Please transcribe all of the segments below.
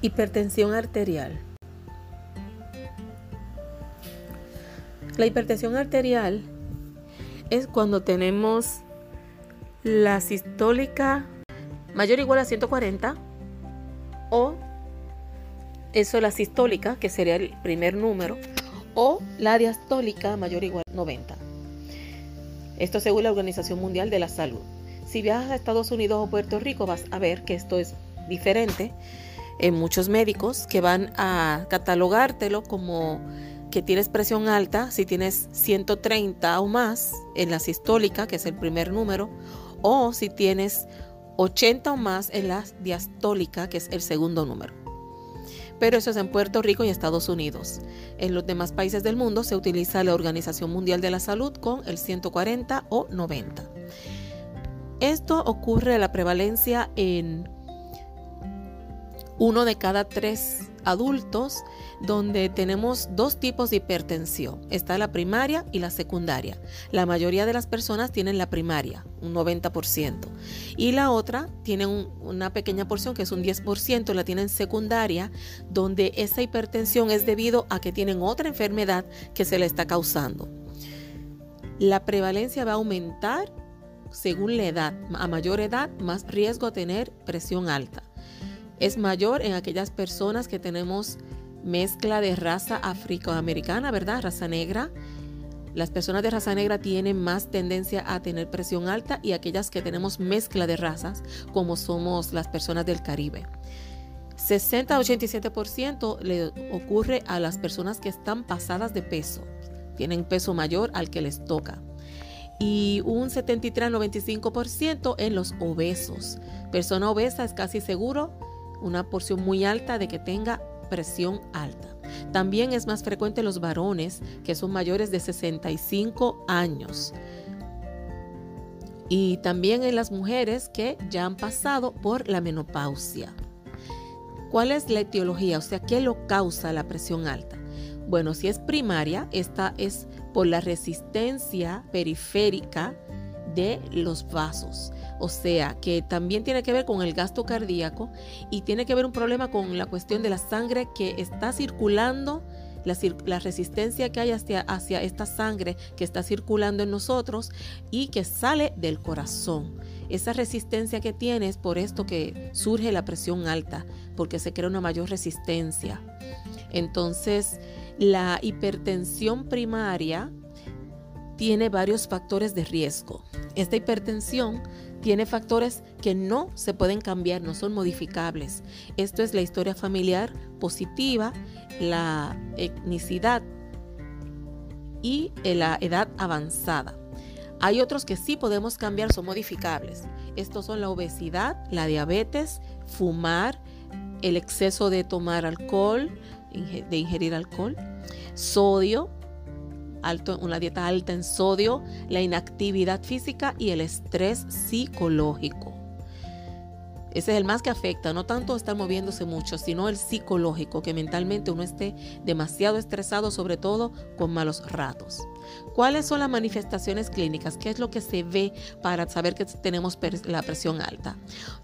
Hipertensión arterial. La hipertensión arterial es cuando tenemos la sistólica mayor o igual a 140 o eso la sistólica, que sería el primer número, o la diastólica mayor o igual a 90. Esto según la Organización Mundial de la Salud. Si viajas a Estados Unidos o Puerto Rico vas a ver que esto es diferente en muchos médicos que van a catalogártelo como que tienes presión alta si tienes 130 o más en la sistólica, que es el primer número, o si tienes 80 o más en la diastólica, que es el segundo número. Pero eso es en Puerto Rico y Estados Unidos. En los demás países del mundo se utiliza la Organización Mundial de la Salud con el 140 o 90. Esto ocurre la prevalencia en uno de cada tres adultos donde tenemos dos tipos de hipertensión. Está la primaria y la secundaria. La mayoría de las personas tienen la primaria, un 90%. Y la otra tiene una pequeña porción, que es un 10%, la tienen secundaria, donde esa hipertensión es debido a que tienen otra enfermedad que se le está causando. La prevalencia va a aumentar según la edad. A mayor edad, más riesgo a tener presión alta es mayor en aquellas personas que tenemos mezcla de raza afroamericana, ¿verdad? Raza negra. Las personas de raza negra tienen más tendencia a tener presión alta y aquellas que tenemos mezcla de razas, como somos las personas del Caribe. 60-87% le ocurre a las personas que están pasadas de peso, tienen peso mayor al que les toca. Y un 73-95% en los obesos. Persona obesa es casi seguro una porción muy alta de que tenga presión alta. También es más frecuente en los varones que son mayores de 65 años. Y también en las mujeres que ya han pasado por la menopausia. ¿Cuál es la etiología? O sea, ¿qué lo causa la presión alta? Bueno, si es primaria, esta es por la resistencia periférica de los vasos. O sea, que también tiene que ver con el gasto cardíaco y tiene que ver un problema con la cuestión de la sangre que está circulando, la, resistencia que hay hacia, hacia esta sangre que está circulando en nosotros y que sale del corazón. Esa resistencia que tiene es por esto que surge la presión alta, porque se crea una mayor resistencia. Entonces, la hipertensión primaria tiene varios factores de riesgo. Esta hipertensión tiene factores que no se pueden cambiar, no son modificables. Esto es la historia familiar positiva, la etnicidad y la edad avanzada. Hay otros que sí podemos cambiar, son modificables. Estos son la obesidad, la diabetes, fumar, el exceso de tomar alcohol, de ingerir alcohol, sodio, alto, una dieta alta en sodio, la inactividad física y el estrés psicológico. Ese es el más que afecta, no tanto estar moviéndose mucho, sino el psicológico, que mentalmente uno esté demasiado estresado, sobre todo con malos ratos. ¿Cuáles son las manifestaciones clínicas? ¿Qué es lo que se ve para saber que tenemos la presión alta?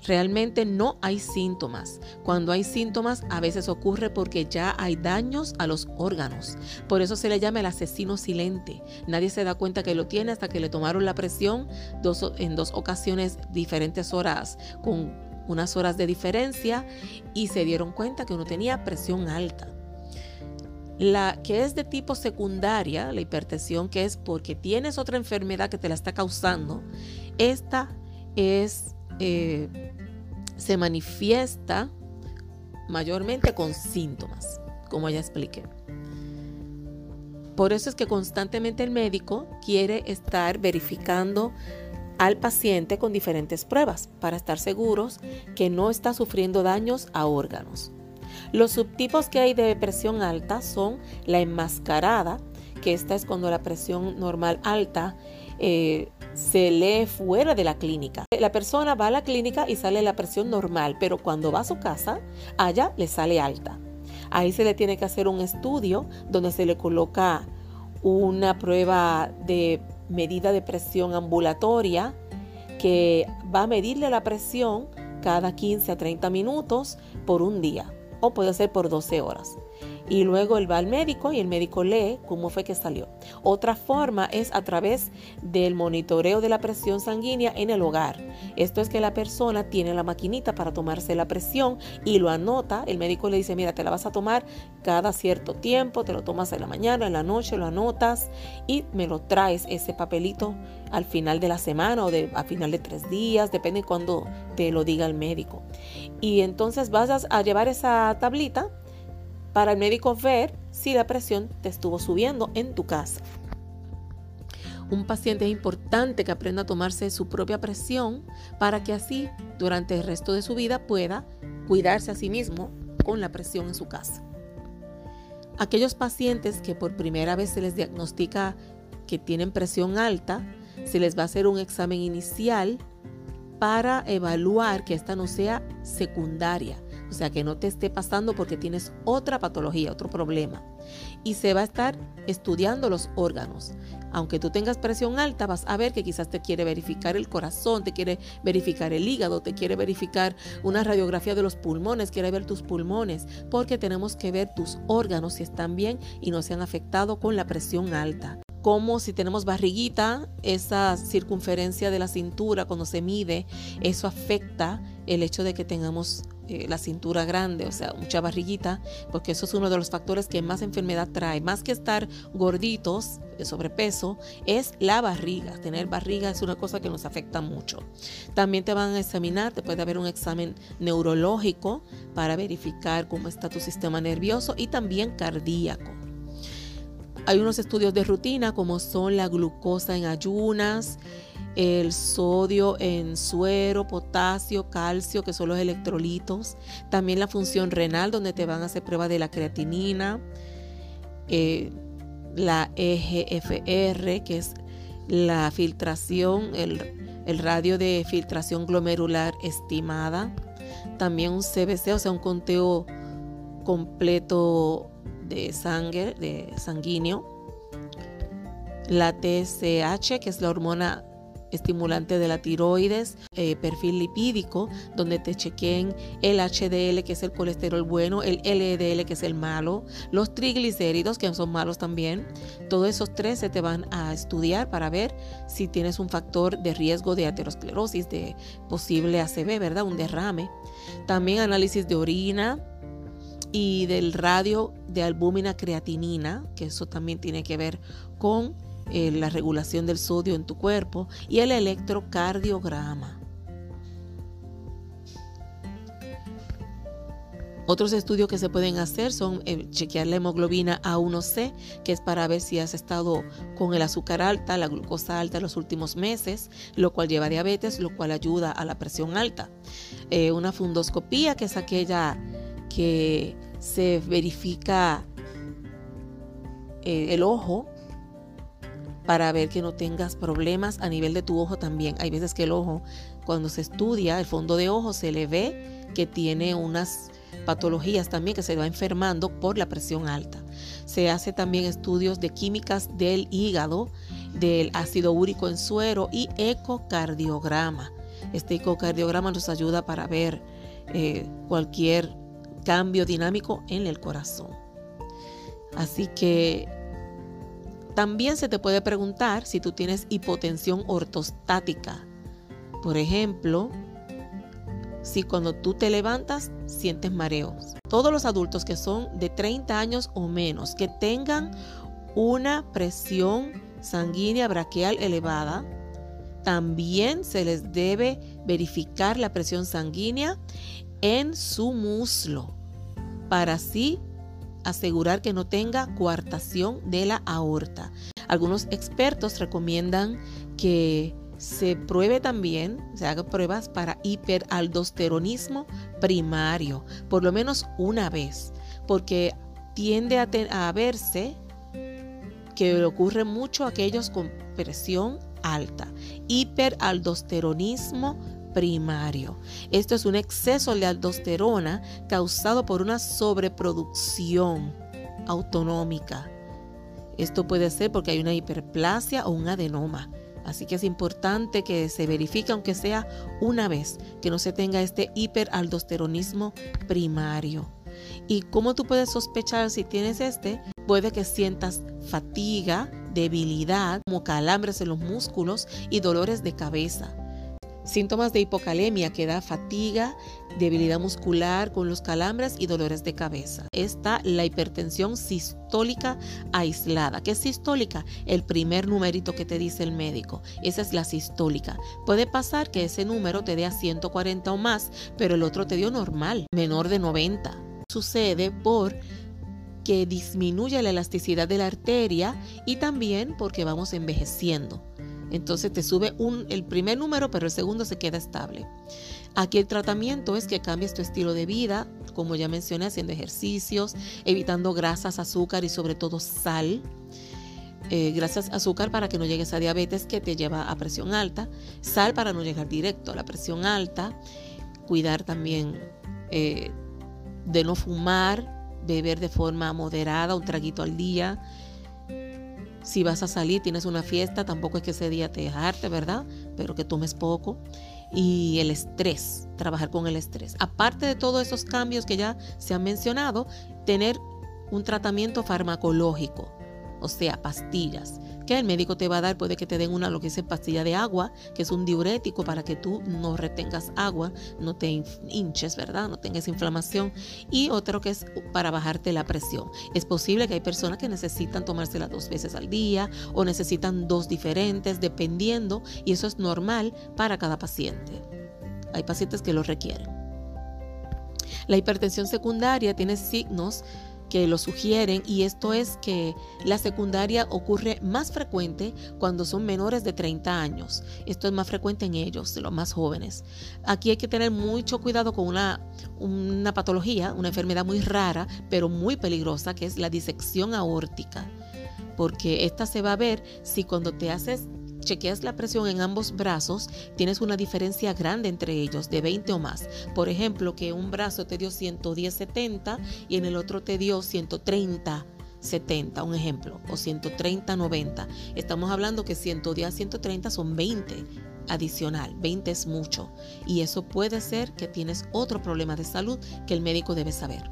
Realmente no hay síntomas. Cuando hay síntomas a veces ocurre porque ya hay daños a los órganos. Por eso se le llama el asesino silente. Nadie se da cuenta que lo tiene hasta que le tomaron la presión en dos ocasiones diferentes horas con unas horas de diferencia y se dieron cuenta que uno tenía presión alta. La que es de tipo secundaria, la hipertensión, que es porque tienes otra enfermedad que te la está causando, esta es, eh, se manifiesta mayormente con síntomas, como ya expliqué. Por eso es que constantemente el médico quiere estar verificando al paciente con diferentes pruebas para estar seguros que no está sufriendo daños a órganos. Los subtipos que hay de presión alta son la enmascarada, que esta es cuando la presión normal alta eh, se lee fuera de la clínica. La persona va a la clínica y sale la presión normal, pero cuando va a su casa, allá le sale alta. Ahí se le tiene que hacer un estudio donde se le coloca una prueba de medida de presión ambulatoria que va a medirle la presión cada 15 a 30 minutos por un día puede ser por 12 horas. Y luego él va al médico y el médico lee cómo fue que salió. Otra forma es a través del monitoreo de la presión sanguínea en el hogar. Esto es que la persona tiene la maquinita para tomarse la presión y lo anota. El médico le dice, mira, te la vas a tomar cada cierto tiempo, te lo tomas en la mañana, en la noche, lo anotas y me lo traes ese papelito al final de la semana o de, a final de tres días, depende de cuando te lo diga el médico. Y entonces vas a llevar esa tablita para el médico ver si la presión te estuvo subiendo en tu casa. Un paciente es importante que aprenda a tomarse su propia presión para que así durante el resto de su vida pueda cuidarse a sí mismo con la presión en su casa. Aquellos pacientes que por primera vez se les diagnostica que tienen presión alta, se les va a hacer un examen inicial para evaluar que esta no sea secundaria, o sea, que no te esté pasando porque tienes otra patología, otro problema. Y se va a estar estudiando los órganos. Aunque tú tengas presión alta, vas a ver que quizás te quiere verificar el corazón, te quiere verificar el hígado, te quiere verificar una radiografía de los pulmones, quiere ver tus pulmones, porque tenemos que ver tus órganos si están bien y no se han afectado con la presión alta como si tenemos barriguita, esa circunferencia de la cintura cuando se mide, eso afecta el hecho de que tengamos eh, la cintura grande, o sea, mucha barriguita, porque eso es uno de los factores que más enfermedad trae. Más que estar gorditos, de sobrepeso, es la barriga. Tener barriga es una cosa que nos afecta mucho. También te van a examinar, te puede haber un examen neurológico para verificar cómo está tu sistema nervioso y también cardíaco. Hay unos estudios de rutina como son la glucosa en ayunas, el sodio en suero, potasio, calcio, que son los electrolitos. También la función renal, donde te van a hacer pruebas de la creatinina, eh, la EGFR, que es la filtración, el radio de filtración glomerular estimada. También un CBC, o sea, un conteo completo de sangre, de sanguíneo. La TSH, que es la hormona estimulante de la tiroides, eh, perfil lipídico, donde te chequeen el HDL, que es el colesterol bueno, el LDL, que es el malo, los triglicéridos, que son malos también. Todos esos tres se te van a estudiar para ver si tienes un factor de riesgo de aterosclerosis, de posible ACV, ¿verdad? Un derrame. También análisis de orina, y del radio de albúmina creatinina, que eso también tiene que ver con eh, la regulación del sodio en tu cuerpo y el electrocardiograma. Otros estudios que se pueden hacer son eh, chequear la hemoglobina A1C, que es para ver si has estado con el azúcar alta, la glucosa alta los últimos meses, lo cual lleva a diabetes, lo cual ayuda a la presión alta. Eh, una fundoscopía, que es aquella que se verifica el ojo para ver que no tengas problemas a nivel de tu ojo también. Hay veces que el ojo, cuando se estudia el fondo de ojo, se le ve que tiene unas patologías también que se va enfermando por la presión alta. Se hace también estudios de químicas del hígado, del ácido úrico en suero y ecocardiograma. Este ecocardiograma nos ayuda para ver eh, cualquier cambio dinámico en el corazón. Así que también se te puede preguntar si tú tienes hipotensión ortostática. Por ejemplo, si cuando tú te levantas sientes mareos. Todos los adultos que son de 30 años o menos, que tengan una presión sanguínea braquial elevada, también se les debe verificar la presión sanguínea en su muslo para así asegurar que no tenga coartación de la aorta. Algunos expertos recomiendan que se pruebe también, se haga pruebas para hiperaldosteronismo primario, por lo menos una vez, porque tiende a, verse que ocurre mucho a aquellos con presión alta. Hiperaldosteronismo primario. Esto es un exceso de aldosterona causado por una sobreproducción autonómica. Esto puede ser porque hay una hiperplasia o un adenoma. Así que es importante que se verifique, aunque sea una vez, que no se tenga este hiperaldosteronismo primario. ¿Y cómo tú puedes sospechar si tienes este? Puede que sientas fatiga, debilidad, como calambres en los músculos y dolores de cabeza. Síntomas de hipocalemia que da fatiga, debilidad muscular con los calambres y dolores de cabeza. Está la hipertensión sistólica aislada. ¿Qué es sistólica? El primer numerito que te dice el médico. Esa es la sistólica. Puede pasar que ese número te dé a 140 o más, pero el otro te dio normal, menor de 90. Sucede por que disminuye la elasticidad de la arteria y también porque vamos envejeciendo. Entonces te sube el primer número, pero el segundo se queda estable. Aquí el tratamiento es que cambies tu estilo de vida, como ya mencioné, haciendo ejercicios, evitando grasas, azúcar y sobre todo sal. Eh, grasas, azúcar para que no llegues a diabetes que te lleva a presión alta, sal para no llegar directo a la presión alta, cuidar también eh, de no fumar, beber de forma moderada, un traguito al día, si vas a salir, tienes una fiesta, tampoco es que ese día te dejarte, ¿verdad? Pero que tomes poco. Y el estrés, trabajar con el estrés. Aparte de todos esos cambios que ya se han mencionado, tener un tratamiento farmacológico, o sea, pastillas que el médico te va a dar, puede que te den una lo que es pastilla de agua, que es un diurético para que tú no retengas agua, no te hinches, ¿verdad? No tengas inflamación. Y otro que es para bajarte la presión. Es posible que hay personas que necesitan tomársela dos veces al día o necesitan dos diferentes, dependiendo, y eso es normal para cada paciente. Hay pacientes que lo requieren. La hipertensión secundaria tiene signos que lo sugieren y esto es que la secundaria ocurre más frecuente cuando son menores de 30 años. Esto es más frecuente en ellos, los más jóvenes. Aquí hay que tener mucho cuidado con una, una patología, una enfermedad muy rara, pero muy peligrosa, que es la disección aórtica. Porque esta se va a ver si cuando te haces chequeas la presión en ambos brazos, tienes una diferencia grande entre ellos, de 20 o más. Por ejemplo, que un brazo te dio 110-70 y en el otro te dio 130. 70, un ejemplo, o 130, 90. Estamos hablando que 110 130 son 20 adicional, 20 es mucho. Y eso puede ser que tienes otro problema de salud que el médico debe saber.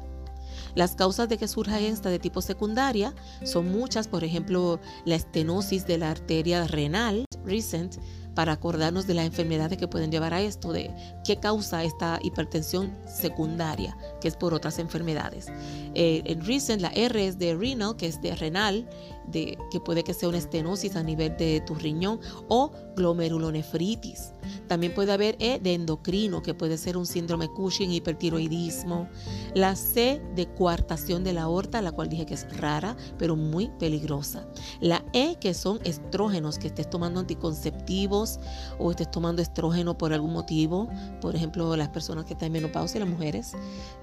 Las causas de que surja esta de tipo secundaria son muchas, por ejemplo, la estenosis de la arteria renal, recent, para acordarnos de las enfermedades que pueden llevar a esto, de qué causa esta hipertensión secundaria, que es por otras enfermedades. Eh, en recent, la R es de renal, que es de renal, de, que puede que sea una estenosis a nivel de tu riñón o glomerulonefritis. También puede haber E de endocrino, que puede ser un síndrome Cushing, hipertiroidismo. La C de coartación de la aorta, la cual dije que es rara, pero muy peligrosa. La E, que son estrógenos, que estés tomando anticonceptivos o estés tomando estrógeno por algún motivo. Por ejemplo, las personas que están en menopausia, las mujeres.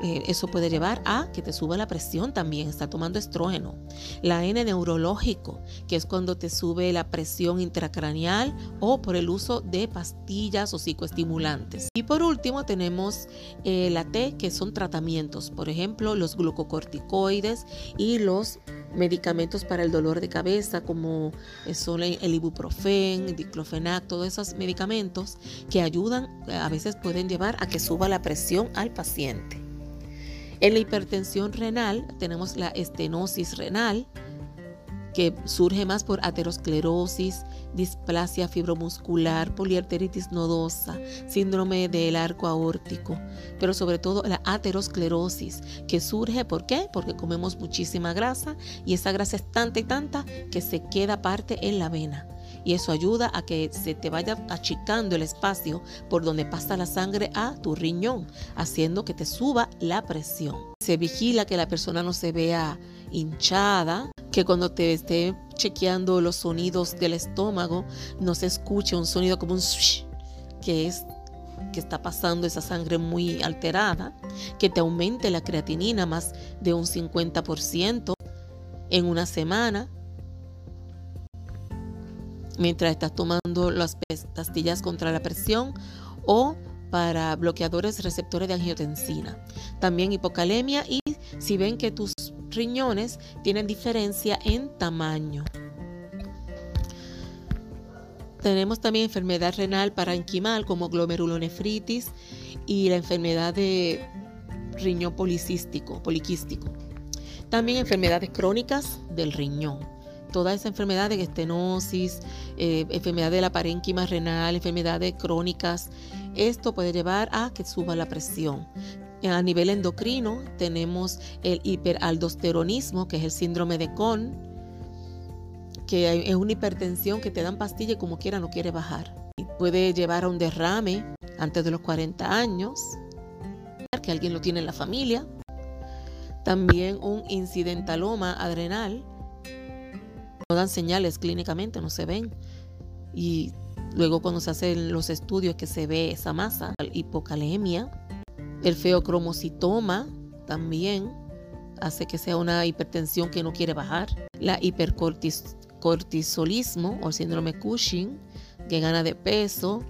Eh, eso puede llevar a que te suba la presión también, está tomando estrógeno. La N que es cuando te sube la presión intracraneal o por el uso de pastillas o psicoestimulantes. Y por último tenemos eh, la T, que son tratamientos, por ejemplo, los glucocorticoides y los medicamentos para el dolor de cabeza como son el ibuprofen, el diclofenac, todos esos medicamentos que ayudan, a veces pueden llevar a que suba la presión al paciente. En la hipertensión renal tenemos la estenosis renal, que surge más por aterosclerosis, displasia fibromuscular, poliarteritis nodosa, síndrome del arco aórtico, pero sobre todo la aterosclerosis, que surge ¿por qué? Porque comemos muchísima grasa y esa grasa es tanta y tanta que se queda parte en la vena. Y eso ayuda a que se te vaya achicando el espacio por donde pasa la sangre a tu riñón, haciendo que te suba la presión. Se vigila que la persona no se vea hinchada, que cuando te esté chequeando los sonidos del estómago no se escuche un sonido como un swish, que es que está pasando esa sangre muy alterada, que te aumente la creatinina más de un 50% en una semana, mientras estás tomando las pastillas contra la presión o para bloqueadores receptores de angiotensina. También hipocalemia y si ven que tus riñones tienen diferencia en tamaño. Tenemos también enfermedad renal parenquimal como glomerulonefritis y la enfermedad de riñón policístico, poliquístico. También enfermedades crónicas del riñón. Todas esas enfermedades, estenosis, eh, enfermedad de la parénquima renal, enfermedades crónicas, esto puede llevar a que suba la presión. A nivel endocrino tenemos el hiperaldosteronismo, que es el síndrome de Cohn, que es una hipertensión que te dan pastillas y como quiera no quiere bajar. Y puede llevar a un derrame antes de los 40 años, que alguien lo tiene en la familia. También un incidentaloma adrenal. No dan señales clínicamente, no se ven. Y luego cuando se hacen los estudios que se ve esa masa, hipocalemia, el feocromocitoma también hace que sea una hipertensión que no quiere bajar. La hipercortisolismo o síndrome Cushing, que gana de peso,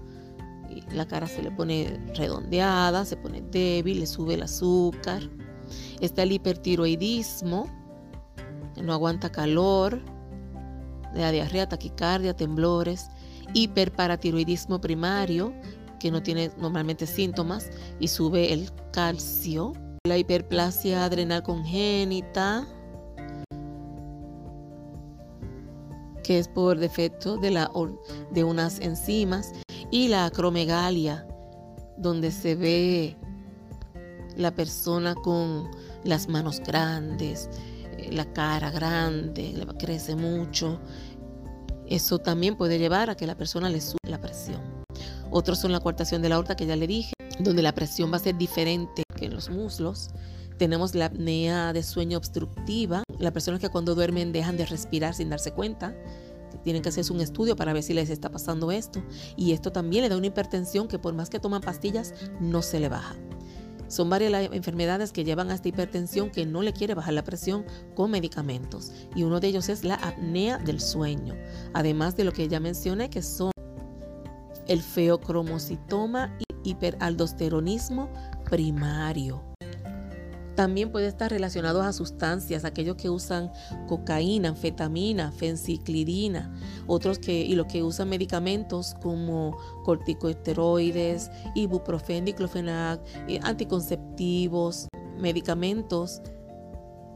la cara se le pone redondeada, se pone débil, le sube el azúcar. Está el hipertiroidismo, no aguanta calor, la diarrea, taquicardia, temblores, hiperparatiroidismo primario, que no tiene normalmente síntomas y sube el calcio, la hiperplasia adrenal congénita, que es por defecto de, la, de unas enzimas, y la acromegalia, donde se ve la persona con las manos grandes, eh, la cara grande, crece mucho. Eso también puede llevar a que la persona le sube la presión. Otros son la coartación de la aorta, que ya le dije, donde la presión va a ser diferente que en los muslos. Tenemos la apnea de sueño obstructiva, las personas que cuando duermen dejan de respirar sin darse cuenta. Tienen que hacerse un estudio para ver si les está pasando esto. Y esto también le da una hipertensión que por más que toman pastillas no se le baja. Son varias las enfermedades que llevan a esta hipertensión que no le quiere bajar la presión con medicamentos. Y uno de ellos es la apnea del sueño. Además de lo que ya mencioné, que son el feocromocitoma y hiperaldosteronismo primario. También puede estar relacionado a sustancias, aquellos que usan cocaína, anfetamina, fenciclidina, otros que y los que usan medicamentos como corticosteroides, ibuprofeno, diclofenac, eh, anticonceptivos, medicamentos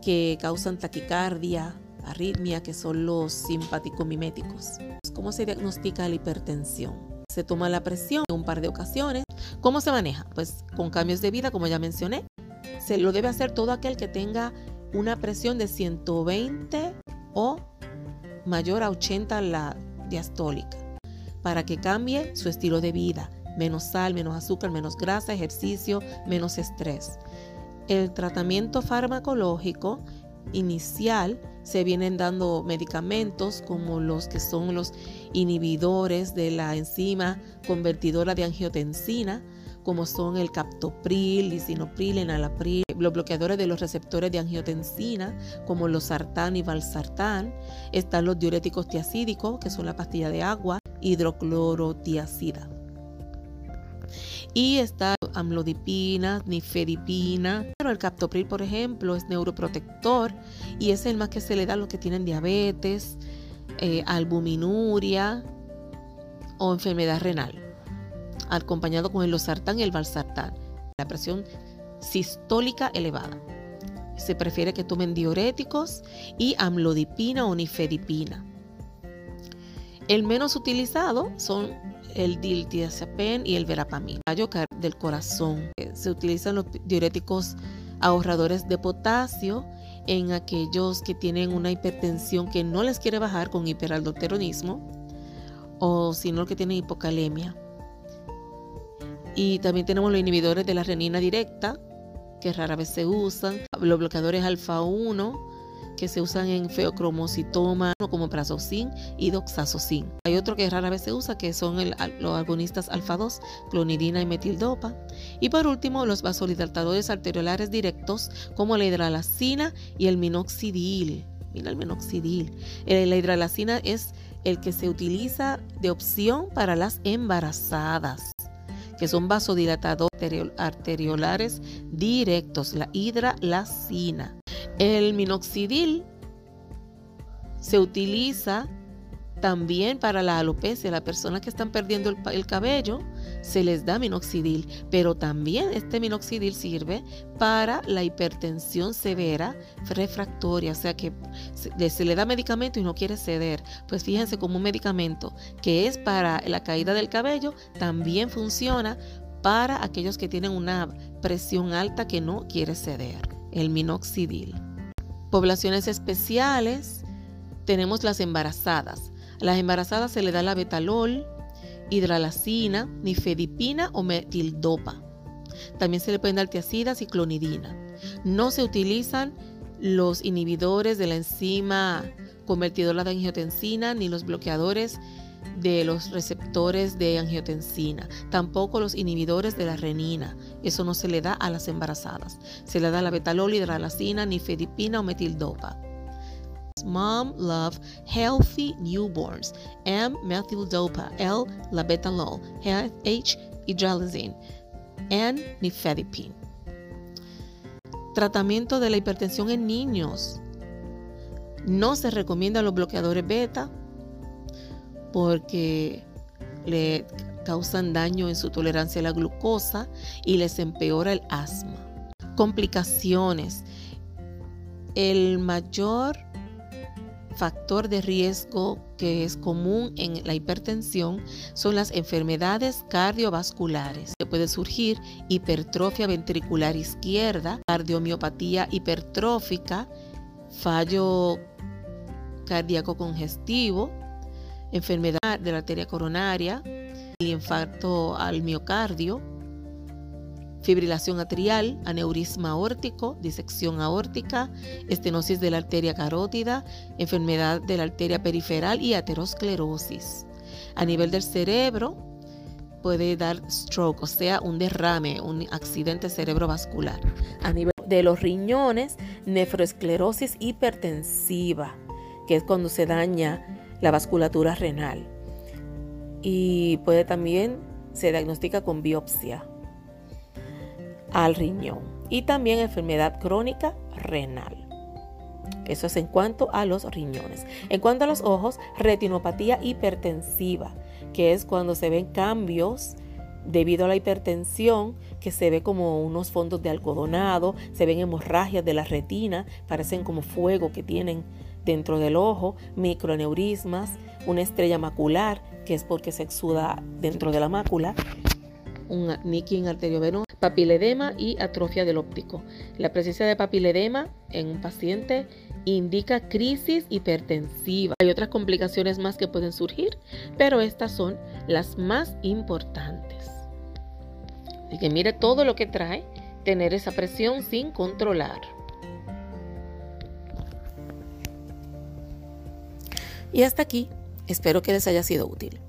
que causan taquicardia, arritmia, que son los simpaticomiméticos. ¿Cómo se diagnostica la hipertensión? Se toma la presión en un par de ocasiones. ¿Cómo se maneja? Pues con cambios de vida, como ya mencioné, se lo debe hacer todo aquel que tenga una presión de 120 o mayor a 80 la diastólica para que cambie su estilo de vida. Menos sal, menos azúcar, menos grasa, ejercicio, menos estrés. El tratamiento farmacológico inicial se vienen dando medicamentos como los que son los inhibidores de la enzima convertidora de angiotensina como son el captopril, lisinopril, enalapril, los bloqueadores de los receptores de angiotensina, como los sartán y valsartán. Están los diuréticos tiacídicos, que son la pastilla de agua, hidroclorotiacida. Y está amlodipina, nifedipina. Pero el captopril, por ejemplo, es neuroprotector y es el más que se le da a los que tienen diabetes, eh, albuminuria o enfermedad renal acompañado con el losartán y el valsartán. La presión sistólica elevada. Se prefiere que tomen diuréticos y amlodipina o nifedipina. El menos utilizado son el diltiazepam y el verapamil. del corazón. Se utilizan los diuréticos ahorradores de potasio en aquellos que tienen una hipertensión que no les quiere bajar con hiperaldoteronismo o sino que tienen hipocalemia. Y también tenemos los inhibidores de la renina directa, que rara vez se usan. Los bloqueadores alfa 1, que se usan en feocromocitoma, como prazosin y doxazocin. Hay otro que rara vez se usa, que son los agonistas alfa 2, clonidina y metildopa. Y por último, los vasodilatadores arteriolares directos, como la hidralacina y el minoxidil. Mira el minoxidil. Eh, la hidralacina es el que se utiliza de opción para las embarazadas que son vasodilatadores arteriolares directos, la hidralacina. El minoxidil se utiliza También para la alopecia, las personas que están perdiendo el, cabello, se les da minoxidil, pero también este minoxidil sirve para la hipertensión severa refractoria, o sea que se, se le da medicamento y no quiere ceder. Pues fíjense como un medicamento que es para la caída del cabello, también funciona para aquellos que tienen una presión alta que no quiere ceder, el minoxidil. Poblaciones especiales, tenemos las embarazadas. A las embarazadas se le da la betalol, hidralacina, nifedipina o metildopa. También se le pueden dar tiacidas y clonidina. No se utilizan los inhibidores de la enzima convertidora de angiotensina ni los bloqueadores de los receptores de angiotensina, tampoco los inhibidores de la renina. Eso no se le da a las embarazadas. Se le da la betalol, hidralacina, nifedipina o metildopa. Mom Love Healthy Newborns. M. Methyldopa. L. Labetalol. H. Hydralazine. N. Nifedipine. Tratamiento de la hipertensión en niños. No se recomiendan los bloqueadores beta, porque le causan daño en su tolerancia a la glucosa y les empeora el asma. Complicaciones. El mayor factor de riesgo que es común en la hipertensión son las enfermedades cardiovasculares. puede surgir hipertrofia ventricular izquierda, cardiomiopatía hipertrófica, fallo cardíaco congestivo, enfermedad de la arteria coronaria, el infarto al miocardio, fibrilación atrial, aneurisma aórtico, disección aórtica, estenosis de la arteria carótida, enfermedad de la arteria periferal y aterosclerosis. A nivel del cerebro, puede dar stroke, o sea, un derrame, un accidente cerebrovascular. A nivel de los riñones, nefroesclerosis hipertensiva, que es cuando se daña la vasculatura renal. Y puede también se diagnostica con biopsia al riñón y también enfermedad crónica renal. Eso es en cuanto a los riñones. En cuanto a los ojos, retinopatía hipertensiva, que es cuando se ven cambios debido a la hipertensión, que se ve como unos fondos de algodonado, se ven hemorragias de la retina, parecen como fuego que tienen dentro del ojo, microneurismas, una estrella macular, que es porque se exuda dentro de la mácula, un nicking arteriovenoso, papiledema y atrofia del óptico. La presencia de papiledema en un paciente indica crisis hipertensiva. Hay otras complicaciones más que pueden surgir, pero estas son las más importantes. Así que mire todo lo que trae tener esa presión sin controlar. Y hasta aquí, espero que les haya sido útil.